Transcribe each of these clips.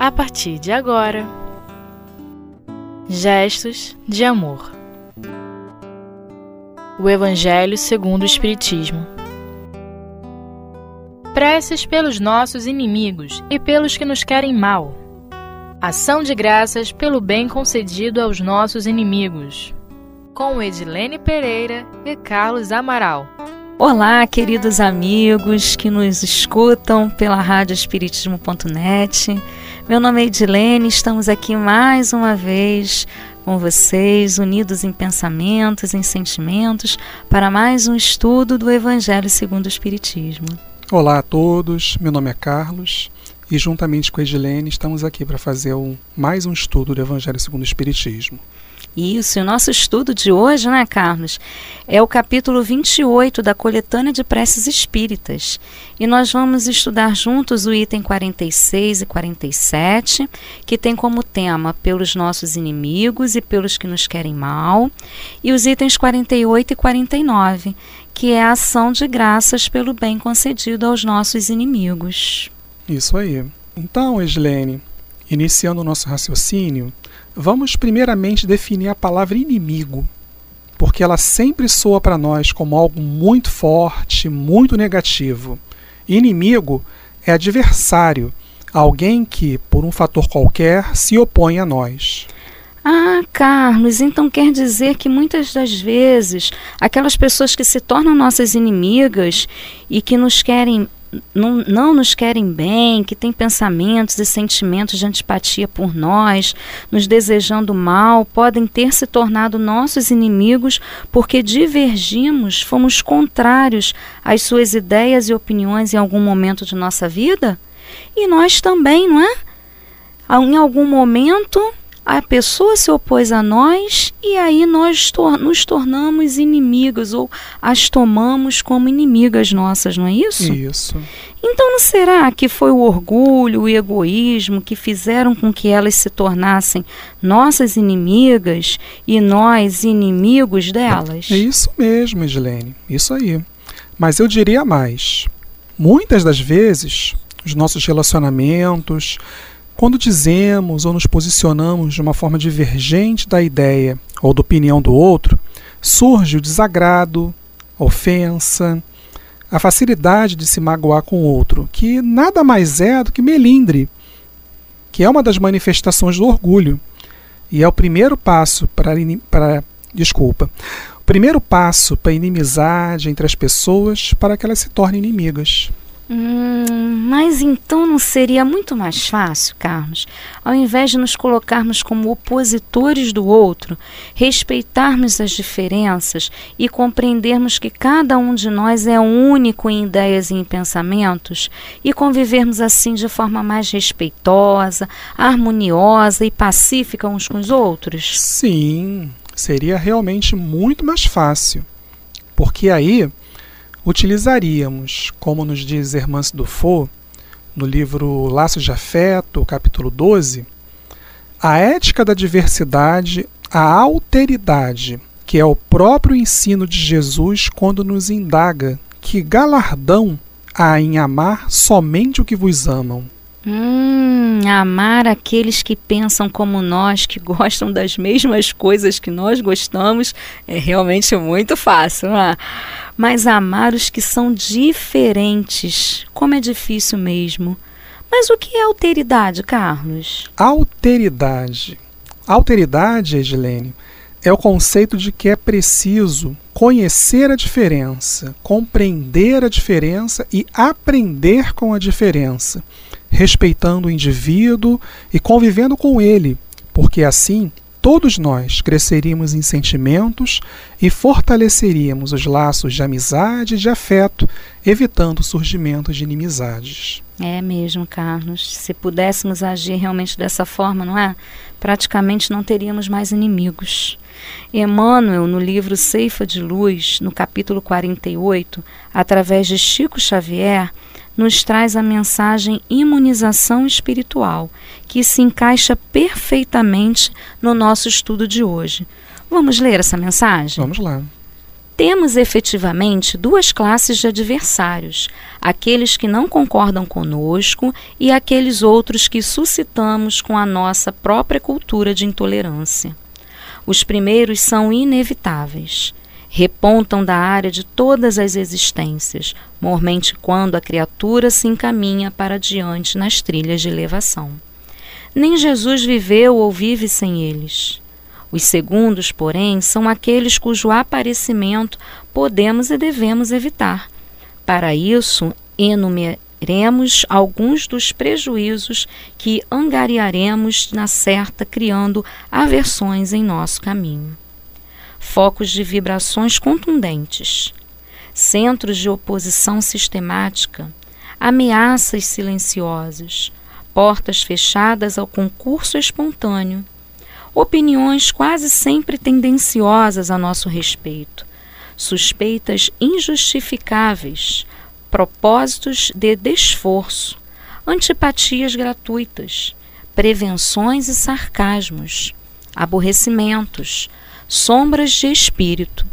a partir de agora. Gestos de amor. O Evangelho segundo o Espiritismo. Preces pelos nossos inimigos e pelos que nos querem mal. Ação de graças pelo bem concedido aos nossos inimigos. Com Edilene Pereira e Carlos Amaral. Olá, queridos amigos que nos escutam pela Rádio Espiritismo.net. Meu nome é Edilene, estamos aqui mais uma vez com vocês, unidos em pensamentos, em sentimentos, para mais um estudo do Evangelho segundo o Espiritismo. Olá a todos, meu nome é Carlos e juntamente com a Edilene estamos aqui para fazer um, mais um estudo do Evangelho segundo o Espiritismo. Isso, e o nosso estudo de hoje, né, Carlos, é o capítulo 28 da coletânea de preces espíritas. E nós vamos estudar juntos o item 46 e 47, que tem como tema pelos nossos inimigos e pelos que nos querem mal, e os itens 48 e 49, que é a ação de graças pelo bem concedido aos nossos inimigos. Isso aí. Então, Eslene, iniciando o nosso raciocínio, Vamos primeiramente definir a palavra inimigo, porque ela sempre soa para nós como algo muito forte, muito negativo. Inimigo é adversário, alguém que, por um fator qualquer, se opõe a nós. Ah, Carlos, então quer dizer que muitas das vezes aquelas pessoas que se tornam nossas inimigas e que nos querem não, não nos querem bem, que têm pensamentos e sentimentos de antipatia por nós, nos desejando mal, podem ter se tornado nossos inimigos porque divergimos, fomos contrários às suas ideias e opiniões em algum momento de nossa vida? E nós também, não é? Em algum momento a pessoa se opôs a nós e aí nós tor nos tornamos inimigas ou as tomamos como inimigas nossas, não é isso? Isso. Então não será que foi o orgulho, o egoísmo que fizeram com que elas se tornassem nossas inimigas e nós inimigos delas? É isso mesmo, Edilene. Isso aí. Mas eu diria mais. Muitas das vezes, os nossos relacionamentos, quando dizemos ou nos posicionamos de uma forma divergente da ideia ou da opinião do outro, surge o desagrado, a ofensa, a facilidade de se magoar com o outro, que nada mais é do que melindre, que é uma das manifestações do orgulho. E é o primeiro passo para, para desculpa, o primeiro passo para a inimizade entre as pessoas para que elas se tornem inimigas. Hum, mas então não seria muito mais fácil, Carlos, ao invés de nos colocarmos como opositores do outro, respeitarmos as diferenças e compreendermos que cada um de nós é único em ideias e em pensamentos e convivermos assim de forma mais respeitosa, harmoniosa e pacífica uns com os outros? Sim, seria realmente muito mais fácil. Porque aí utilizaríamos, como nos diz Hermance Dufault, no livro Laços de Afeto, capítulo 12, a ética da diversidade, a alteridade, que é o próprio ensino de Jesus quando nos indaga que galardão há em amar somente o que vos amam. Hum, amar aqueles que pensam como nós, que gostam das mesmas coisas que nós gostamos, é realmente muito fácil. É? Mas amar os que são diferentes, como é difícil mesmo. Mas o que é alteridade, Carlos? Alteridade. Alteridade, Edilene, é o conceito de que é preciso conhecer a diferença, compreender a diferença e aprender com a diferença respeitando o indivíduo e convivendo com ele, porque assim todos nós cresceríamos em sentimentos e fortaleceríamos os laços de amizade e de afeto, evitando o surgimento de inimizades. É mesmo, Carlos. Se pudéssemos agir realmente dessa forma, não é? Praticamente não teríamos mais inimigos. Emmanuel, no livro Ceifa de Luz, no capítulo 48, através de Chico Xavier, nos traz a mensagem imunização espiritual, que se encaixa perfeitamente no nosso estudo de hoje. Vamos ler essa mensagem? Vamos lá. temos efetivamente duas classes de adversários: aqueles que não concordam conosco e aqueles outros que suscitamos com a nossa própria cultura de intolerância. Os primeiros são inevitáveis. Repontam da área de todas as existências, mormente quando a criatura se encaminha para diante nas trilhas de elevação. Nem Jesus viveu ou vive sem eles. Os segundos, porém, são aqueles cujo aparecimento podemos e devemos evitar. Para isso, enumeremos alguns dos prejuízos que angariaremos na certa, criando aversões em nosso caminho. Focos de vibrações contundentes, centros de oposição sistemática, ameaças silenciosas, portas fechadas ao concurso espontâneo, opiniões quase sempre tendenciosas a nosso respeito, suspeitas injustificáveis, propósitos de desforço, antipatias gratuitas, prevenções e sarcasmos, aborrecimentos, sombras de espírito,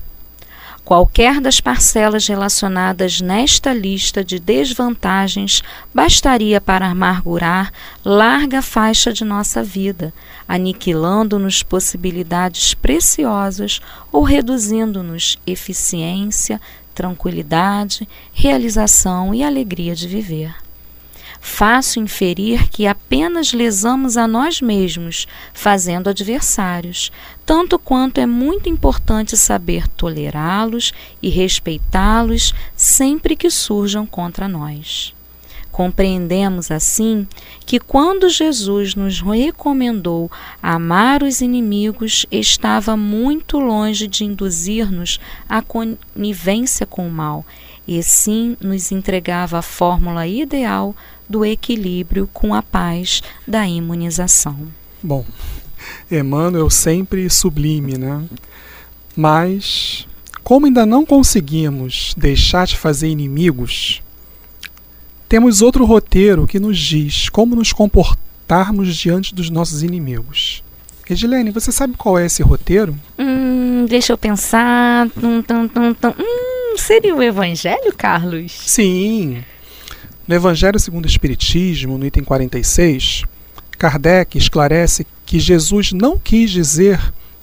Qualquer das parcelas relacionadas nesta lista de desvantagens bastaria para amargurar larga faixa de nossa vida, aniquilando-nos possibilidades preciosas ou reduzindo-nos eficiência, tranquilidade, realização e alegria de viver. Fácil inferir que apenas lesamos a nós mesmos, fazendo adversários, tanto quanto é muito importante saber tolerá-los e respeitá-los sempre que surjam contra nós. Compreendemos assim que quando Jesus nos recomendou amar os inimigos, estava muito longe de induzir-nos à conivência com o mal, e sim nos entregava a fórmula ideal do equilíbrio com a paz da imunização. Bom, Emmanuel sempre sublime, né? Mas, como ainda não conseguimos deixar de fazer inimigos, temos outro roteiro que nos diz como nos comportarmos diante dos nossos inimigos. Edilene, você sabe qual é esse roteiro? Hum, deixa eu pensar. Tum, tum, tum, tum. Hum, seria o Evangelho, Carlos? Sim. No Evangelho segundo o Espiritismo, no item 46, Kardec esclarece que Jesus não quis dizer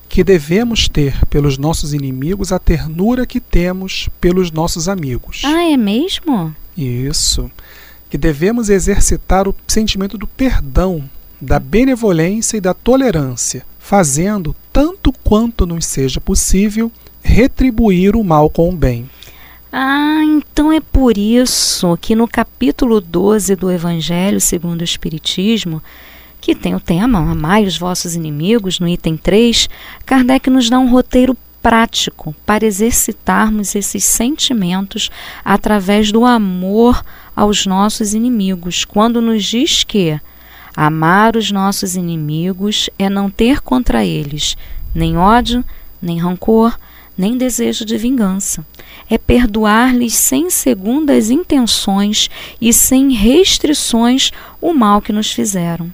que devemos ter pelos nossos inimigos a ternura que temos pelos nossos amigos. Ah, é mesmo? Isso. Que devemos exercitar o sentimento do perdão, da benevolência e da tolerância, fazendo, tanto quanto nos seja possível, retribuir o mal com o bem. Ah, então é por isso que no capítulo 12 do Evangelho segundo o Espiritismo, que tem o tema Amai os vossos inimigos, no item 3, Kardec nos dá um roteiro prático para exercitarmos esses sentimentos através do amor aos nossos inimigos, quando nos diz que amar os nossos inimigos é não ter contra eles nem ódio, nem rancor, nem desejo de vingança. É perdoar-lhes sem segundas intenções e sem restrições o mal que nos fizeram.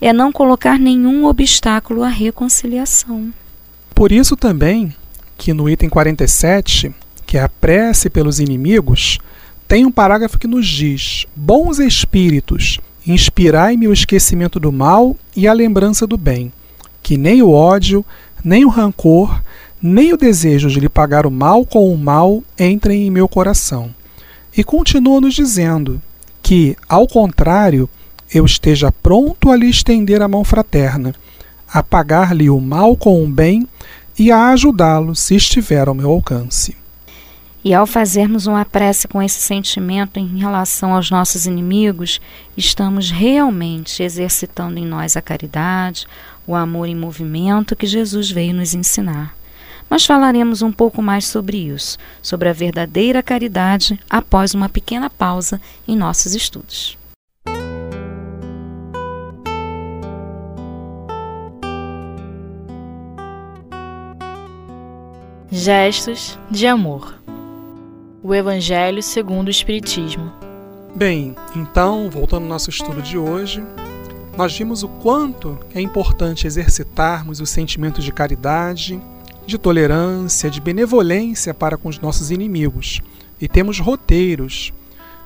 É não colocar nenhum obstáculo à reconciliação. Por isso também que no item 47, que é a prece pelos inimigos, tem um parágrafo que nos diz: Bons espíritos, inspirai-me o esquecimento do mal e a lembrança do bem, que nem o ódio, nem o rancor, nem o desejo de lhe pagar o mal com o mal entrem em meu coração. E continua nos dizendo que, ao contrário, eu esteja pronto a lhe estender a mão fraterna, a pagar-lhe o mal com o bem e a ajudá-lo se estiver ao meu alcance. E ao fazermos uma prece com esse sentimento em relação aos nossos inimigos, estamos realmente exercitando em nós a caridade, o amor em movimento que Jesus veio nos ensinar. Nós falaremos um pouco mais sobre isso, sobre a verdadeira caridade, após uma pequena pausa em nossos estudos. Gestos de amor. O Evangelho segundo o Espiritismo. Bem, então, voltando ao nosso estudo de hoje, nós vimos o quanto é importante exercitarmos os sentimentos de caridade de tolerância, de benevolência para com os nossos inimigos. E temos roteiros,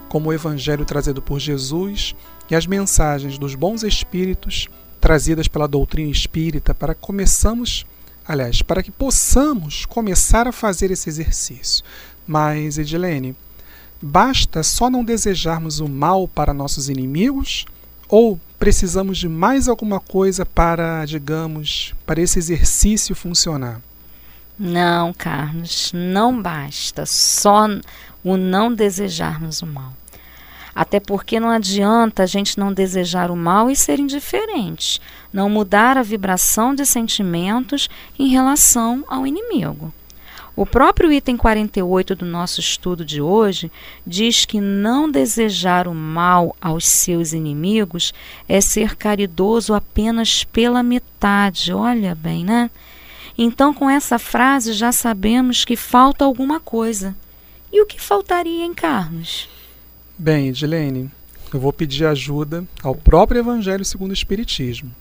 como o Evangelho trazido por Jesus e as mensagens dos bons espíritos trazidas pela doutrina espírita para que começamos, aliás, para que possamos começar a fazer esse exercício. Mas, Edilene, basta só não desejarmos o mal para nossos inimigos ou precisamos de mais alguma coisa para, digamos, para esse exercício funcionar? Não, Carlos, não basta só o não desejarmos o mal. Até porque não adianta a gente não desejar o mal e ser indiferente, não mudar a vibração de sentimentos em relação ao inimigo. O próprio item 48 do nosso estudo de hoje diz que não desejar o mal aos seus inimigos é ser caridoso apenas pela metade. Olha bem, né? Então, com essa frase, já sabemos que falta alguma coisa. E o que faltaria em Carlos? Bem, Edilene, eu vou pedir ajuda ao próprio Evangelho segundo o Espiritismo.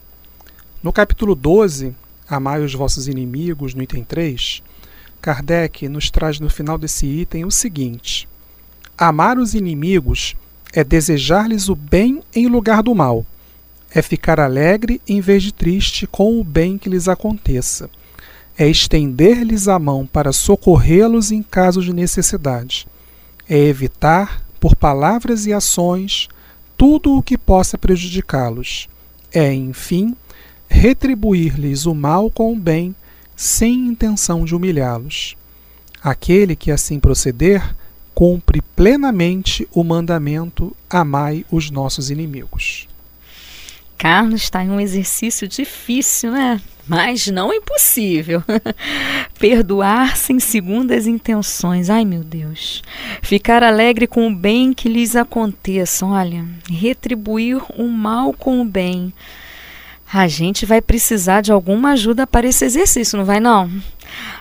No capítulo 12, Amai os vossos inimigos, no item 3, Kardec nos traz no final desse item o seguinte: Amar os inimigos é desejar-lhes o bem em lugar do mal, é ficar alegre em vez de triste com o bem que lhes aconteça é estender-lhes a mão para socorrê-los em caso de necessidade, é evitar, por palavras e ações, tudo o que possa prejudicá-los, é, enfim, retribuir-lhes o mal com o bem, sem intenção de humilhá-los. Aquele que assim proceder, cumpre plenamente o mandamento: amai os nossos inimigos. Carlos está em um exercício difícil, né? Mas não impossível. Perdoar sem segundas intenções. Ai, meu Deus. Ficar alegre com o bem que lhes aconteça. Olha, retribuir o mal com o bem. A gente vai precisar de alguma ajuda para esse exercício, não vai não?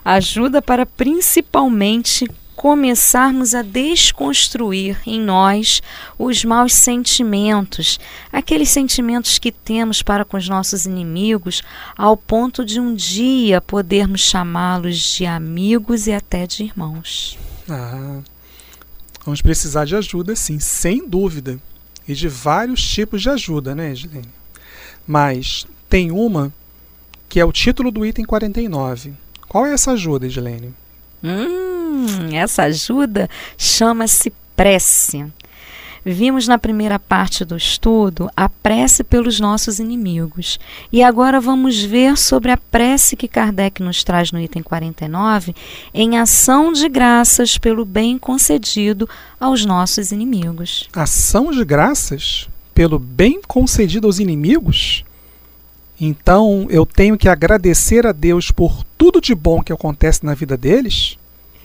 Ajuda para principalmente começarmos a desconstruir em nós os maus sentimentos, aqueles sentimentos que temos para com os nossos inimigos, ao ponto de um dia podermos chamá-los de amigos e até de irmãos. Ah, vamos precisar de ajuda, sim, sem dúvida. E de vários tipos de ajuda, né, Edilene? Mas tem uma que é o título do item 49. Qual é essa ajuda, Edilene? Hum, essa ajuda chama-se prece. Vimos na primeira parte do estudo a prece pelos nossos inimigos. E agora vamos ver sobre a prece que Kardec nos traz no item 49, em ação de graças pelo bem concedido aos nossos inimigos. Ação de graças pelo bem concedido aos inimigos? Então eu tenho que agradecer a Deus por tudo de bom que acontece na vida deles?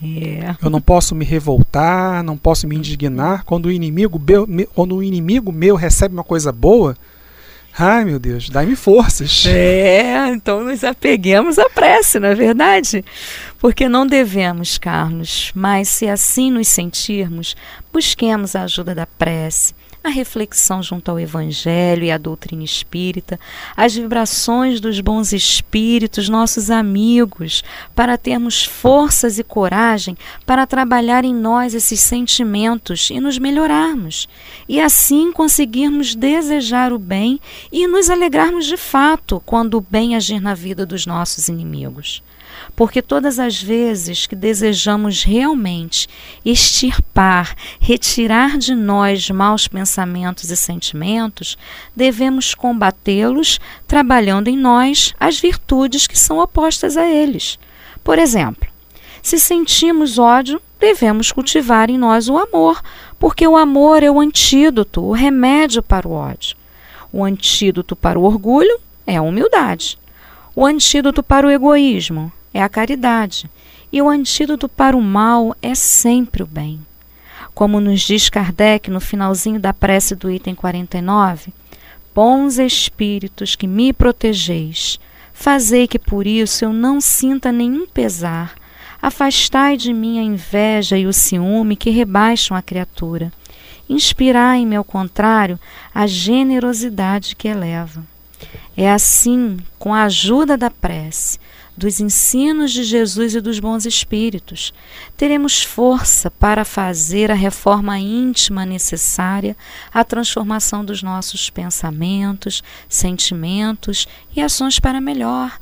É. Eu não posso me revoltar, não posso me indignar quando o inimigo meu, quando o inimigo meu recebe uma coisa boa. Ai, meu Deus, dá-me forças. É, então nos apeguemos à prece, não é verdade? Porque não devemos, Carlos, mas se assim nos sentirmos, busquemos a ajuda da prece a reflexão junto ao Evangelho e à doutrina espírita, as vibrações dos bons espíritos, nossos amigos, para termos forças e coragem para trabalhar em nós esses sentimentos e nos melhorarmos, e assim conseguirmos desejar o bem e nos alegrarmos de fato quando o bem agir na vida dos nossos inimigos porque todas as vezes que desejamos realmente extirpar, retirar de nós maus pensamentos e sentimentos, devemos combatê-los trabalhando em nós as virtudes que são opostas a eles. Por exemplo, se sentimos ódio, devemos cultivar em nós o amor, porque o amor é o antídoto, o remédio para o ódio. O antídoto para o orgulho é a humildade. O antídoto para o egoísmo é a caridade, e o antídoto para o mal é sempre o bem. Como nos diz Kardec no finalzinho da prece do item 49, bons espíritos que me protegeis, fazei que por isso eu não sinta nenhum pesar. Afastai de mim a inveja e o ciúme que rebaixam a criatura. Inspirai-me, ao contrário, a generosidade que eleva. É assim, com a ajuda da prece, dos ensinos de Jesus e dos bons espíritos. Teremos força para fazer a reforma íntima necessária à transformação dos nossos pensamentos, sentimentos e ações para melhor,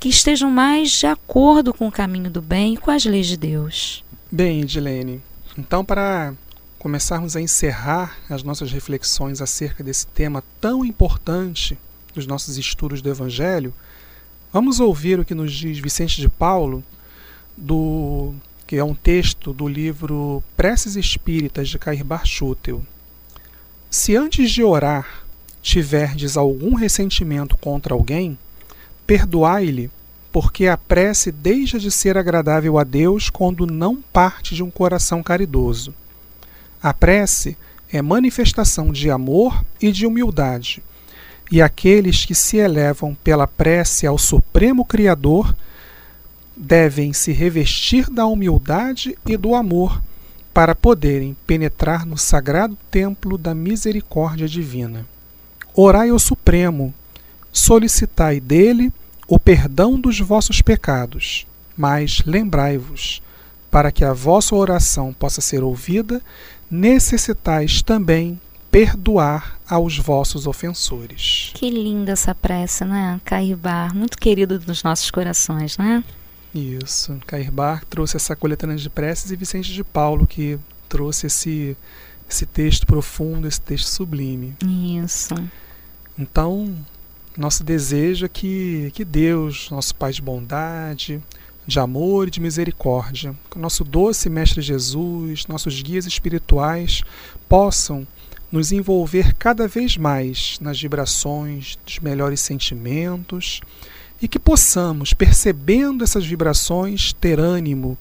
que estejam mais de acordo com o caminho do bem e com as leis de Deus. Bem, Edilene, então para começarmos a encerrar as nossas reflexões acerca desse tema tão importante dos nossos estudos do Evangelho, vamos ouvir o que nos diz Vicente de Paulo, do, que é um texto do livro Preces Espíritas de Cair Barchutel. Se antes de orar tiverdes algum ressentimento contra alguém, perdoai-lhe, porque a prece deixa de ser agradável a Deus quando não parte de um coração caridoso. A prece é manifestação de amor e de humildade, e aqueles que se elevam pela prece ao Supremo Criador devem se revestir da humildade e do amor para poderem penetrar no sagrado templo da misericórdia divina. Orai ao Supremo, solicitai dele o perdão dos vossos pecados, mas lembrai-vos, para que a vossa oração possa ser ouvida, necessitais também perdoar aos vossos ofensores. Que linda essa prece, né? Cairbar, muito querido dos nossos corações, né? Isso. Cairbar trouxe essa coletânea de preces e Vicente de Paulo que trouxe esse esse texto profundo, esse texto sublime. Isso. Então, nosso desejo é que, que Deus, nosso Pai de bondade, de amor e de misericórdia. Que o nosso doce Mestre Jesus, nossos guias espirituais possam nos envolver cada vez mais nas vibrações dos melhores sentimentos e que possamos, percebendo essas vibrações, ter ânimo,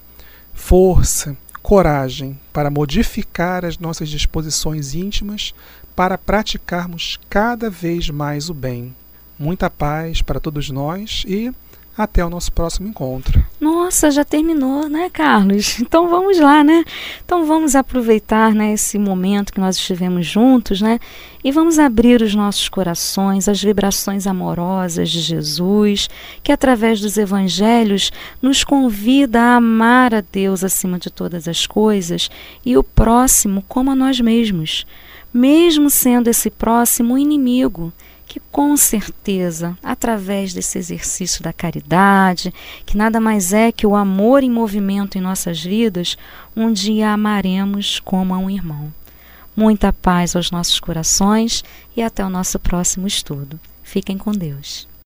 força, coragem para modificar as nossas disposições íntimas para praticarmos cada vez mais o bem. Muita paz para todos nós e até o nosso próximo encontro. Nossa, já terminou, né, Carlos? Então vamos lá, né? Então vamos aproveitar né, esse momento que nós estivemos juntos, né? E vamos abrir os nossos corações às vibrações amorosas de Jesus, que através dos evangelhos nos convida a amar a Deus acima de todas as coisas e o próximo como a nós mesmos, mesmo sendo esse próximo inimigo que com certeza, através desse exercício da caridade, que nada mais é que o amor em movimento em nossas vidas, um dia amaremos como a um irmão. Muita paz aos nossos corações e até o nosso próximo estudo. Fiquem com Deus.